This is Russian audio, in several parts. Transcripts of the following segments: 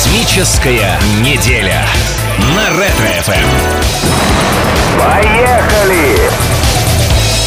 Космическая неделя на Ретро-ФМ. Поехали!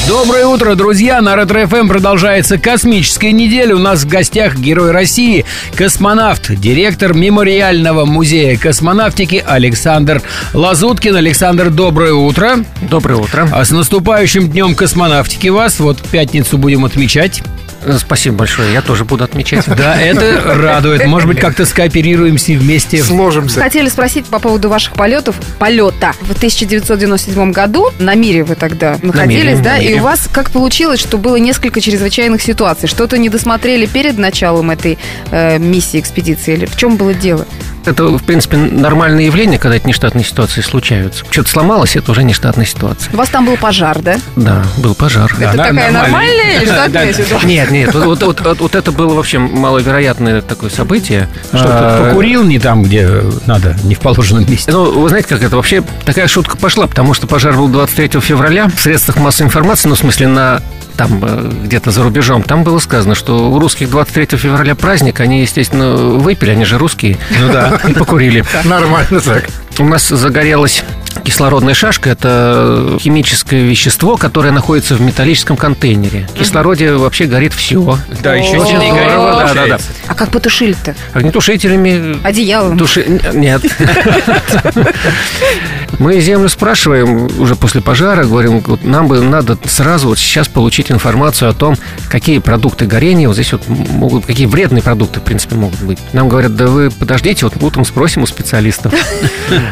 Доброе утро, друзья! На Ретро ФМ продолжается космическая неделя. У нас в гостях Герой России, космонавт, директор Мемориального музея космонавтики Александр Лазуткин. Александр, доброе утро. Доброе утро. А с наступающим днем космонавтики вас. Вот пятницу будем отмечать. Э, Спасибо большое, я тоже буду отмечать. Да, это радует. Может быть, как-то скооперируемся вместе. Сложимся. Хотели спросить по поводу ваших полетов. Полета. В 1997 году на Мире вы тогда находились, да? И у вас как получилось, что было несколько чрезвычайных ситуаций? Что-то не досмотрели перед началом этой э, миссии, экспедиции? Или в чем было дело? Это, в принципе, нормальное явление, когда эти нештатные ситуации случаются. Что-то сломалось, это уже нештатная ситуация. У вас там был пожар, да? Да, был пожар. Да, это на- такая нормальная или штатная ситуация? Нет, нет, вот, вот- вот- вот это было вообще маловероятное такое событие. Что, А, покурил не там, где надо, не в положенном месте. Ну, вы знаете, как это вообще такая шутка пошла, потому что пожар был 23 февраля в средствах массовой информации, ну, в смысле, на там э, где-то за рубежом, там было сказано, что у русских 23 февраля праздник, они, естественно, выпили, они же русские, Ну да. и покурили. Нормально так. У нас загорелась кислородная шашка. Это химическое вещество, которое находится в металлическом контейнере. В кислороде вообще горит все. Да, еще Очень здорово. Да, да, да. А как потушили-то? Огнетушителями Одеялом? Туши... Нет. Мы землю спрашиваем уже после пожара, говорим, вот нам бы надо сразу вот сейчас получить информацию о том, какие продукты горения вот здесь вот могут, какие вредные продукты, в принципе, могут быть. Нам говорят, да вы подождите, вот утром спросим у специалистов.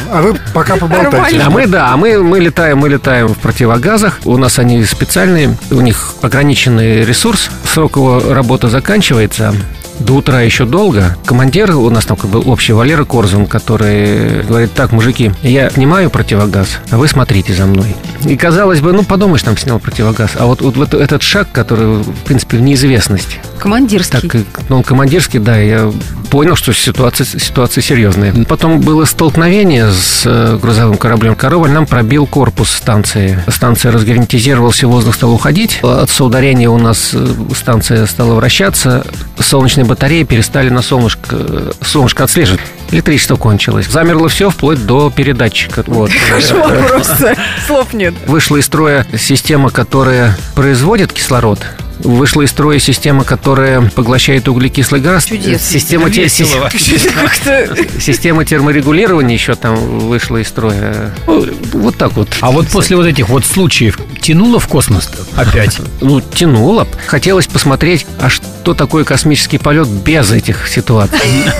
А вы пока поболтайте. А мы, да, мы, мы летаем, мы летаем в противогазах. У нас они специальные, у них ограниченный ресурс, срок его работы заканчивается. До утра еще долго. Командир у нас там как бы общий Валера Корзун, который говорит, так, мужики, я снимаю противогаз, а вы смотрите за мной. И казалось бы, ну подумаешь, там снял противогаз. А вот, вот, вот этот шаг, который, в принципе, в неизвестность. Командирский. Так, э, ну, он командирский, да, я понял, что ситуация, ситуация серьезная. Потом было столкновение с э, грузовым кораблем «Корабль», нам пробил корпус станции. Станция разгерметизировалась, и воздух стал уходить. От соударения у нас э, станция стала вращаться, солнечные батареи перестали на солнышко, солнышко отслеживать. Электричество кончилось. Замерло все вплоть до передатчика. Вот. Кошмар просто. Слов нет. Вышла из строя система, которая производит кислород. Вышла из строя система, которая поглощает углекислый газ. Чудесно. Система, те- система терморегулирования еще там вышла из строя. Ну, Вот так вот. А вот после вот этих вот случаев тянуло в космос опять? Ну, тянуло. Хотелось посмотреть, а что такое космический полет без этих ситуаций.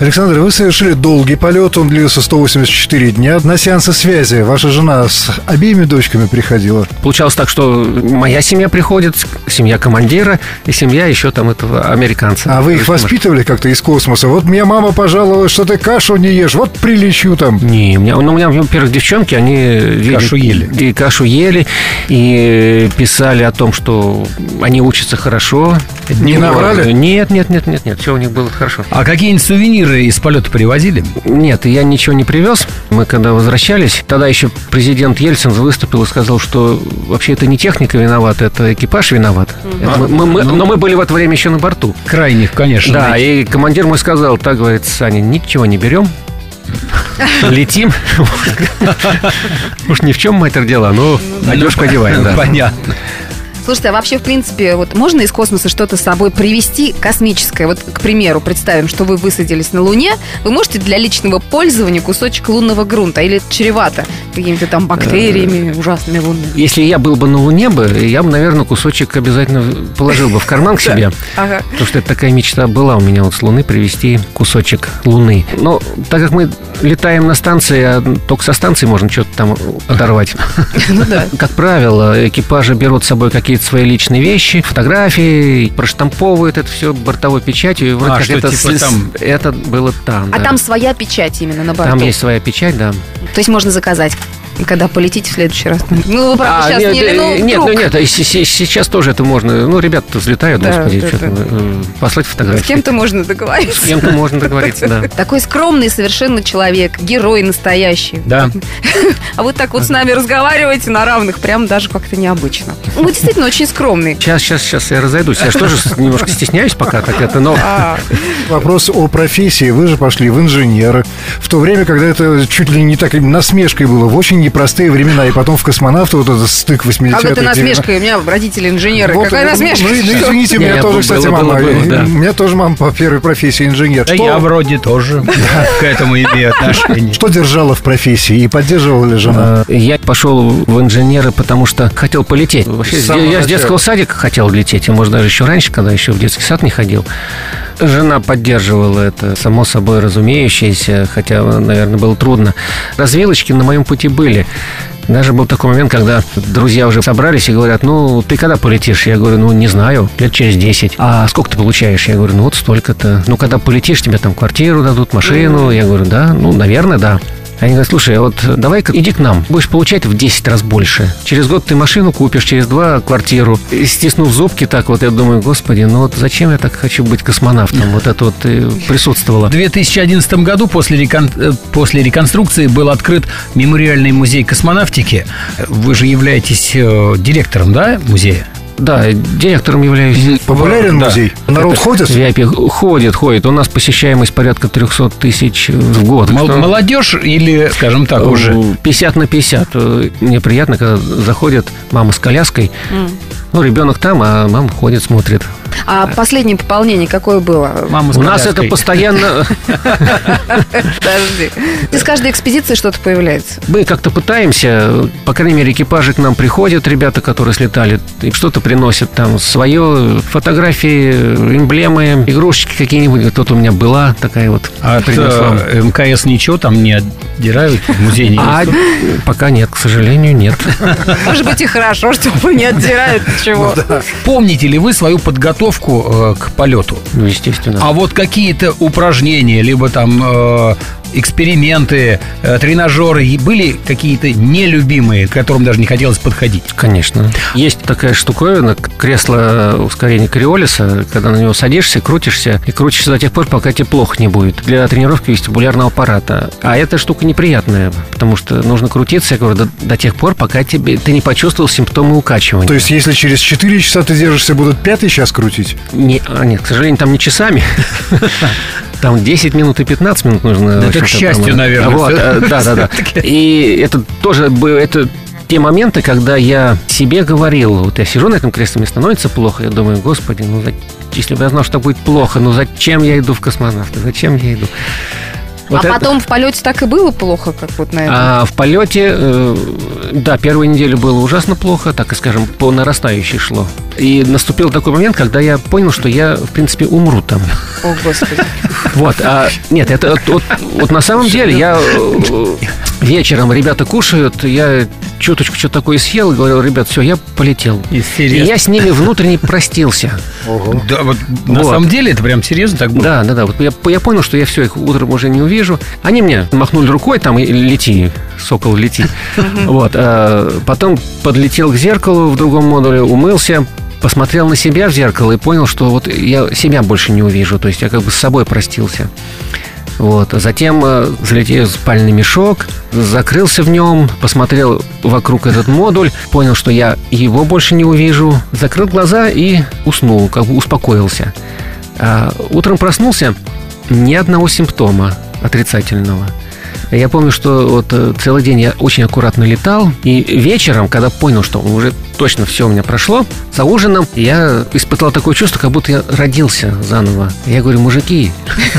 Александр, вы совершили долгий полет, он длился 184 дня. На сеансы связи ваша жена с обеими дочками приходила. Получалось так, что моя семья приходит, семья командира и семья еще там этого американца. А вы их воспитывали как-то из космоса? Вот мне мама пожаловалась, что ты кашу не ешь, вот прилечу там. Не, у меня, ну, у меня, во-первых, девчонки, они Кашу ели. И кашу ели, и писали о том, что они учатся хорошо. Не наврали? Нет, нет, нет, нет, нет, все у них было хорошо. А какие-нибудь сувениры из полета привозили? Нет, я ничего не привез. Мы когда возвращались, тогда еще президент Ельцин выступил и сказал, что вообще это не техника виновата, это экипаж виноват. Это мы- мы- мы- Ну. но мы были в это время еще на борту. Крайних, конечно. Да, и командир мой сказал, так, говорит, Саня, ничего не берем, летим. Уж ни в чем мэтр дело, но одежку одеваем, да. Понятно. Слушайте, а вообще, в принципе, вот можно из космоса что-то с собой привезти космическое? Вот, к примеру, представим, что вы высадились на Луне, вы можете для личного пользования кусочек лунного грунта или это чревато какими-то там бактериями ужасными лунными? Если я был бы на Луне бы, я бы, наверное, кусочек обязательно положил бы в карман к себе. Потому что это такая мечта была у меня вот с Луны привезти кусочек Луны. Но так как мы летаем на станции, а только со станции можно что-то там оторвать. Ну. Как правило, экипажи берут с собой какие-то свои личные вещи, фотографии, проштамповывают это все бортовой печатью. И вроде А, как что это, типа с- там- это было там. А да. там своя печать именно на борту? Там есть своя печать, да. То есть можно заказать? Когда полетите в следующий раз? Ну, вы, правда, А, сейчас нет, не... ну, нет, ну нет, а сейчас тоже это можно. Ну, ребята взлетают, Да, господи, да, что да. э, послать фотографии. С кем-то можно договориться. С кем-то можно договориться, да. Такой скромный совершенно человек, герой настоящий. Да. А вот так вот с нами разговариваете на равных, прям даже как-то необычно. Вы действительно очень скромный. Сейчас, сейчас, сейчас я разойдусь. Я же тоже немножко стесняюсь пока так это, но А, Вопрос о профессии. Вы же пошли в инженеры. В то время, когда это чуть ли не так насмешкой было, в очень непростые времена. И потом в космонавты вот этот стык 80-х. как это 90-х. насмешка? У меня родители инженеры. Вот, Какая ну, насмешка? Ну, ну, извините, у меня тоже, было, кстати, было, мама. было, да. У меня тоже мама по первой профессии инженер. Да Что- я вроде тоже к этому имею отношение. Что держало в профессии и поддерживала ли жена? э, я пошел в инженеры, потому что хотел полететь. Вообще, я с детского садика хотел лететь, и, может, даже еще раньше, когда еще в детский сад не ходил. Жена поддерживала это, само собой разумеющееся, хотя, наверное, было трудно. Развилочки на моем пути были. Даже был такой момент, когда друзья уже собрались и говорят, ну, ты когда полетишь? Я говорю, ну, не знаю, лет через 10. А сколько ты получаешь? Я говорю, ну, вот столько-то. Ну, когда полетишь, тебе там квартиру дадут, машину. Я говорю, да, ну, наверное, да. Они говорят, слушай, а вот давай-ка иди к нам, будешь получать в 10 раз больше. Через год ты машину купишь, через два квартиру. И стиснув зубки так вот, я думаю, господи, ну вот зачем я так хочу быть космонавтом? Вот это вот э, присутствовало. В 2011 году после, рекон- э, после реконструкции был открыт мемориальный музей космонавтики. Вы же являетесь э, директором, да, музея? Да, директором являюсь. Популярен да. музей? Народ ходит? VIP ходит, ходит. У нас посещаемость порядка 300 тысяч в год. Мол- Что- молодежь или, скажем так, уже? 50 на 50. Э, Мне приятно, когда заходит мама с коляской. Ну, ребенок там, а мама ходит, смотрит. А последнее пополнение какое было? Мама У нас это постоянно... Подожди. Из каждой экспедиции что-то появляется. Мы как-то пытаемся, по крайней мере, экипажи к нам приходят, ребята, которые слетали, и что-то приносят там свое, фотографии, эмблемы, игрушечки какие-нибудь. Вот Тут у меня была такая вот. От принесла. МКС ничего там не отдирают, в музей не А пока нет, к сожалению, нет. Может быть и хорошо, что не отдирают ничего. Помните ли вы свою подготовку э, к полету? Ну, естественно. А вот какие-то упражнения, либо там э, эксперименты, э, тренажеры и были какие-то нелюбимые, к которым даже не хотелось подходить? Конечно. Есть такая штуковина, кресло ускорения Криолиса, когда на него садишься, крутишься, и крутишься до тех пор, пока тебе плохо не будет. Для тренировки вестибулярного аппарата. А эта штука неприятная, потому что нужно крутиться, я говорю, до, до тех пор, пока тебе, ты не почувствовал симптомы укачивания. То есть, если через 4 часа ты держишься, будут пятый час крутить? Не, а, нет, к сожалению, там не часами. Там 10 минут и 15 минут нужно. Это к счастью, промыть. наверное, Вот, э, да, да, да. И это тоже это те моменты, когда я себе говорил, вот я сижу на этом кресле, мне становится плохо, я думаю, господи, ну если бы я знал, что будет плохо, ну зачем я иду в космонавты, зачем я иду? Вот а это- потом в полете так и было плохо, как вот на этом. а в полете, э, да, первую неделю было ужасно плохо, так и скажем, по нарастающей шло. И наступил такой момент, когда я понял, что я, в принципе, умру там. О, Господи. Вот, а, нет, это вот, вот- вот на самом деле я э, вечером ребята кушают, я чуточку что-то такое съел и говорил, ребят, все, я полетел. И серии. я с ними внутренне простился. Ого. Да, вот на самом деле это прям серьезно так было? Да, да, да. Вот я, я понял, что я все, их утром уже не увижу. Они мне махнули рукой, там, и лети, сокол, лети. Вот. а Потом подлетел к зеркалу в другом модуле, умылся, посмотрел на себя в зеркало и понял, что вот я себя больше не увижу. То есть я как бы с собой простился. Вот. Затем э, залетел в спальный мешок, закрылся в нем, посмотрел вокруг этот модуль, понял, что я его больше не увижу, закрыл глаза и уснул, как бы успокоился. А утром проснулся, ни одного симптома отрицательного. Я помню, что вот э, целый день я очень аккуратно летал, и вечером, когда понял, что уже точно все у меня прошло, за ужином я испытал такое чувство, как будто я родился заново. Я говорю, мужики,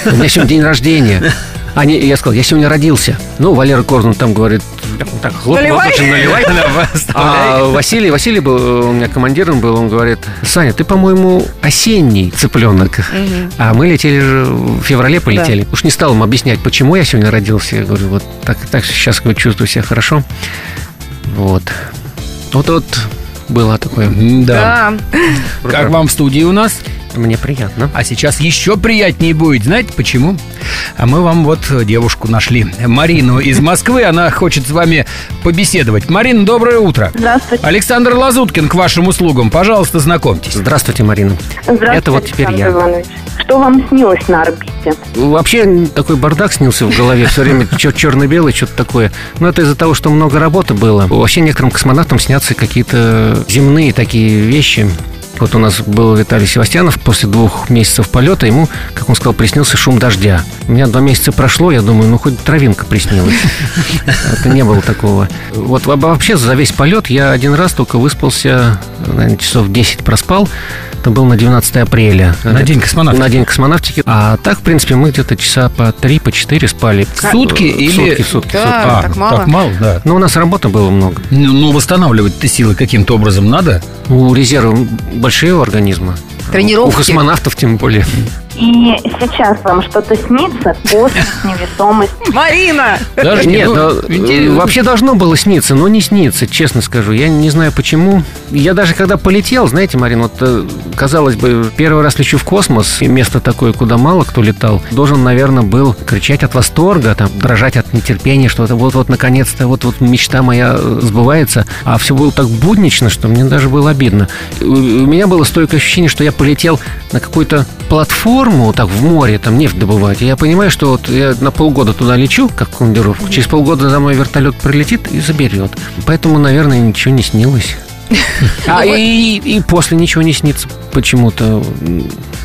у меня сегодня день рождения. Они, я сказал, я сегодня родился. Ну, Валера Корзун там говорит, так, хлоп, Наливай. А Василий, Василий был, у меня командиром был, он говорит, Саня, ты, по-моему, осенний цыпленок. А мы летели же, в феврале полетели. Уж не стал им объяснять, почему я сегодня родился. Я говорю, вот так, так сейчас говорю, чувствую себя хорошо. Вот. Вот вот было такое. Да. Да. Как вам в студии у нас? Мне приятно. А сейчас еще приятнее будет. Знаете почему? А мы вам вот девушку нашли. Марину из Москвы. Она хочет с вами побеседовать. Марина, доброе утро. Здравствуйте. Александр Лазуткин к вашим услугам. Пожалуйста, знакомьтесь. Здравствуйте, Марина. Здравствуйте, Это вот теперь Александр я. Иванович. Что вам снилось на орбите? Вообще такой бардак снился в голове, все время черно-белый, что-то такое. Но это из-за того, что много работы было. Вообще некоторым космонавтам снятся какие-то земные такие вещи. Вот у нас был Виталий Севастьянов после двух месяцев полета, ему, как он сказал, приснился шум дождя. У меня два месяца прошло, я думаю, ну хоть травинка приснилась. Это не было такого. Вот во- вообще за весь полет я один раз только выспался, наверное, часов 10 проспал. Это был на 19 апреля. На день космонавтики. На день космонавтики. А так, в принципе, мы где-то часа по три, по четыре спали. В сутки или- Сутки, сутки, Да. сутки. А, так мало? Так мало, да. Но у нас работы было много. Ну, ну, восстанавливать-то силы каким-то образом надо. У резерва большие у организма. Тренировки. У космонавтов тем более. И сейчас вам что-то снится? Космос, невесомость. Марина! Подожди, Нет, ну, э, вообще должно было сниться, но не снится, честно скажу. Я не знаю почему. Я даже когда полетел, знаете, Марин, вот э, казалось бы, первый раз лечу в космос, и место такое, куда мало кто летал, должен, наверное, был кричать от восторга, там, дрожать от нетерпения, что это вот-вот наконец-то, вот-вот мечта моя э, сбывается. А все было так буднично, что мне даже было обидно. У у меня было стойкое ощущение, что я полетел на какую-то платформу, так, в море, там нефть добывать. И я понимаю, что вот я на полгода туда лечу, как в командировку. Через полгода за мной вертолет прилетит и заберет. Поэтому, наверное, ничего не снилось. А и, и после ничего не снится почему-то.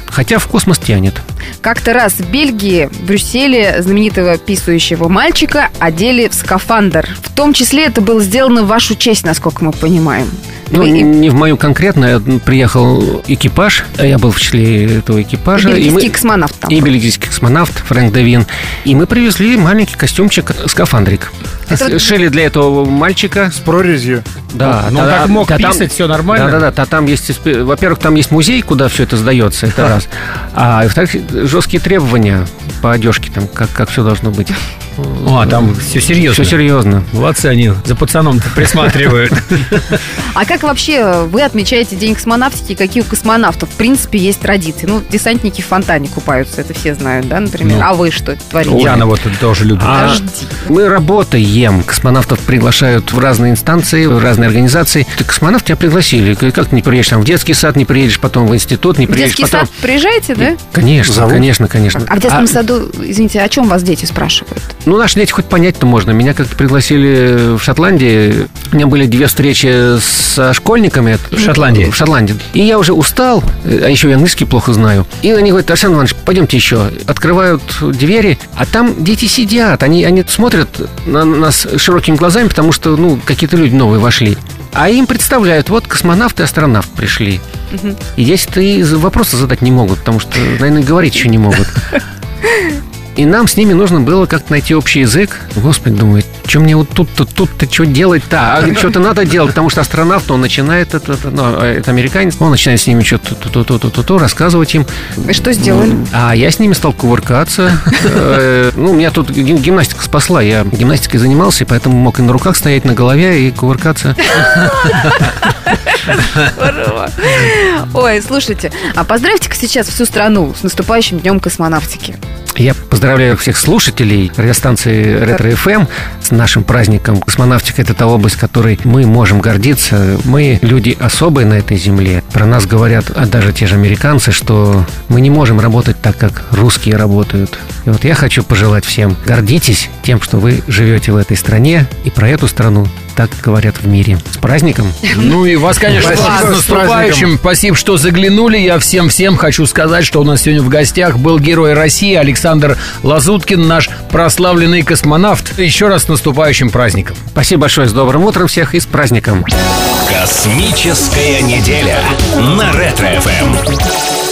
Хотя в космос тянет. Как-то раз в Бельгии, в Брюсселе, знаменитого писающего мальчика одели в скафандр. В том числе это было сделано в вашу честь, насколько мы понимаем. Ну, Вы- и- не в мою конкретно. Приехал экипаж, а я был в числе этого экипажа. и Бельгийский мы- космонавт там И был. бельгийский космонавт Фрэнк Девин. И мы привезли маленький костюмчик, скафандрик. Это Шили для этого мальчика. С прорезью. Да, Ну, он та- так мог та- там- писать, все нормально. Да, да, да. Там есть, во-первых, там есть музей, куда все это сдается, это раз. А во-вторых, жесткие требования по одежке, там, как, как все должно быть. А, там все серьезно. Все серьезно. Молодцы они за пацаном присматривают. А как вообще вы отмечаете День космонавтики? Какие у космонавтов, в принципе, есть традиции? Ну, десантники в фонтане купаются, это все знают, да, например? Ну. а вы что творите? Яна вот тоже любит. А Подожди. мы работаем. Космонавтов приглашают в разные инстанции, в разные организации. Ты космонавт тебя пригласили. Как ты не приедешь там в детский сад, не приедешь потом в институт, не В приедешь детский потом... сад приезжаете, да? Конечно, Зовут? конечно, конечно. А в детском саду, извините, о чем вас дети спрашивают? Ну, наши дети хоть понять-то можно. Меня как-то пригласили в Шотландии. У меня были две встречи со школьниками. В Шотландии? В Шотландии. И я уже устал, а еще и английский плохо знаю. И они говорят, Александр Иванович, пойдемте еще. Открывают двери, а там дети сидят. Они, они смотрят на нас широкими глазами, потому что, ну, какие-то люди новые вошли. А им представляют, вот космонавт и астронавт пришли. И дети-то и вопросы задать не могут, потому что, наверное, говорить еще не могут. И нам с ними нужно было как-то найти общий язык. Господи, думаю, что мне вот тут-то, тут-то что делать-то? А что-то надо делать, потому что астронавт, он начинает, это, ну, это американец, он начинает с ними что-то то-то-то-то рассказывать им. Вы что сделали? А я с ними стал кувыркаться. Э, Ну, меня тут гим- гимнастика спасла. Я гимнастикой занимался, и поэтому мог и на руках стоять, на голове, и кувыркаться. Ой, слушайте, а поздравьте-ка сейчас всю страну с наступающим днем космонавтики. Я поздравляю всех слушателей радиостанции Ретро ФМ с нашим праздником. Космонавтика – это та область, которой мы можем гордиться. Мы люди особые на этой земле. Про нас говорят а даже те же американцы, что мы не можем работать так, как русские работают. И вот я хочу пожелать всем гордитесь тем, что вы живете в этой стране, и про эту страну так говорят в мире. С праздником! Ну и вас, конечно, Спасибо, с с наступающим. Спасибо, что заглянули. Я всем-всем хочу сказать, что у нас сегодня в гостях был герой России Александр Лазуткин, наш прославленный космонавт. Еще раз с наступающим праздником. Спасибо большое, с добрым утром всех и с праздником! Космическая неделя на Ретро-ФМ.